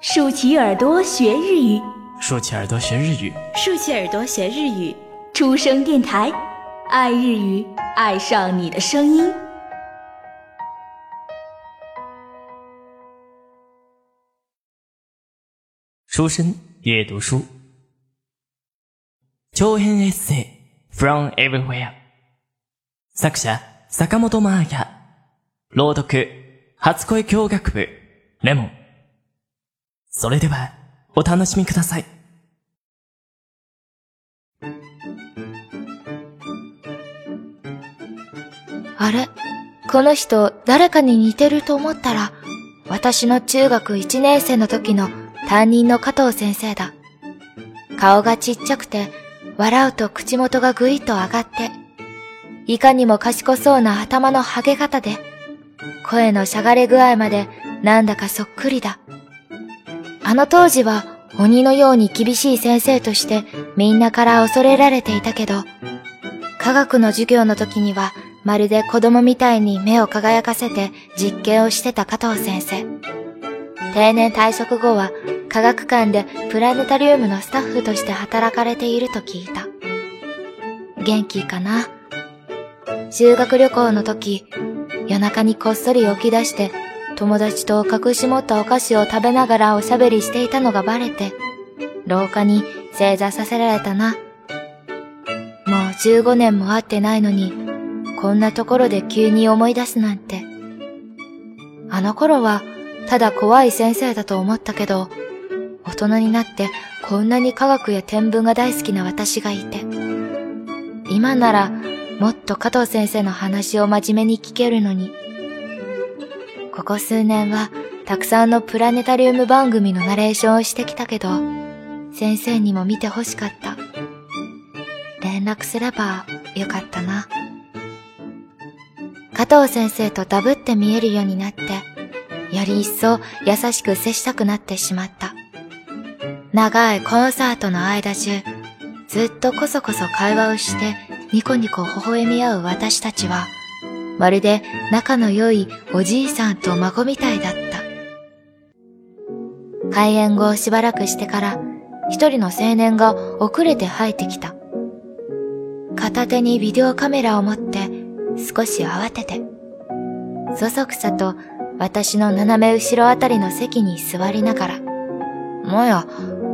竖起耳朵学日语，竖起耳朵学日语，竖起耳朵学日语。出生电台，爱日语，爱上你的声音。书生阅读书，長編エッセイ From Everywhere 作者坂本真綾朗読初恋教学部レモン それではお楽しみくださいあれ？この人誰かに似てると思ったら、私の中学1年生の時の担任の加藤先生だ。顔がちっちゃくて、笑うと口元がぐいっと上がって、いかにも賢そうな頭のハゲ方で、声のしゃがれ具合までなんだかそっくりだ。あの当時は鬼のように厳しい先生としてみんなから恐れられていたけど、科学の授業の時にはまるで子供みたいに目を輝かせて実験をしてた加藤先生。定年退職後は科学館でプラネタリウムのスタッフとして働かれていると聞いた。元気かな？修学旅行の時、夜中にこっそり起き出して友達と隠し持ったお菓子を食べながらおしゃべりしていたのがバレて、廊下に正座させられたな。もう15年も会ってないのに、こんなところで急に思い出すなんて。あの頃は、ただ怖い先生だと思ったけど、大人になってこんなに科学や天文が大好きな私がいて。今なら、もっと加藤先生の話を真面目に聞けるのに。ここ数年は、たくさんのプラネタリウム番組のナレーションをしてきたけど、先生にも見て欲しかった。連絡すればよかったな。加藤先生とダブって見えるようになって、より一層優しく接したくなってしまった。長いコンサートの間中、ずっとこそこそ会話をしてニコニコ微笑み合う私たちは、まるで仲の良いおじいさんと孫みたいだった。開演後しばらくしてから、一人の青年が遅れて入ってきた。片手にビデオカメラを持って少し慌てて、そそくさと私の斜め後ろあたりの席に座りながら、もや、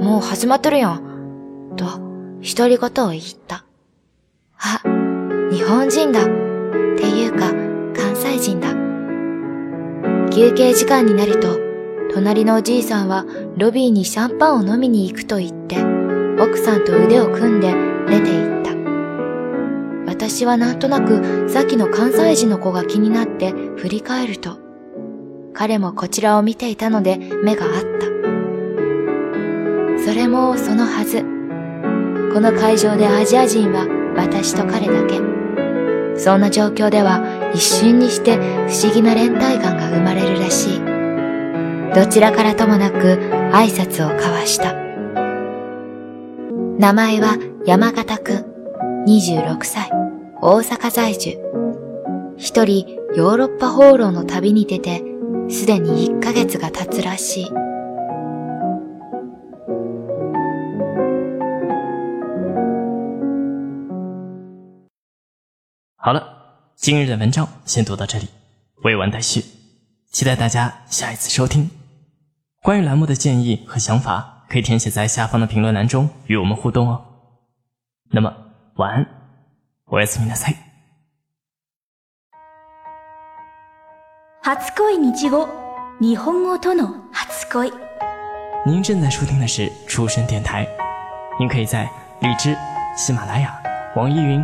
もう始まってるやん。と、独り言を言った。あ、日本人だ。か、関西人だ。休憩時間になると、隣のおじいさんはロビーにシャンパンを飲みに行くと言って、奥さんと腕を組んで出て行った。私はなんとなくさっきの関西人の子が気になって振り返ると、彼もこちらを見ていたので目が合った。それもそのはず。この会場でアジア人は私と彼だけ。そんな状況では一瞬にして不思議な連帯感が生まれるらしい。どちらからともなく挨拶を交わした。名前は山形くん、26歳、大阪在住。一人ヨーロッパ放浪の旅に出て、すでに1ヶ月が経つらしい。好了，今日的文章先读到这里，未完待续，期待大家下一次收听。关于栏目的建议和想法，可以填写在下方的评论栏中与我们互动哦。那么晚安，おやすみなさい。初恋日語日本語との初恋。您正在收听的是出生电台，您可以在荔枝、喜马拉雅、网易云。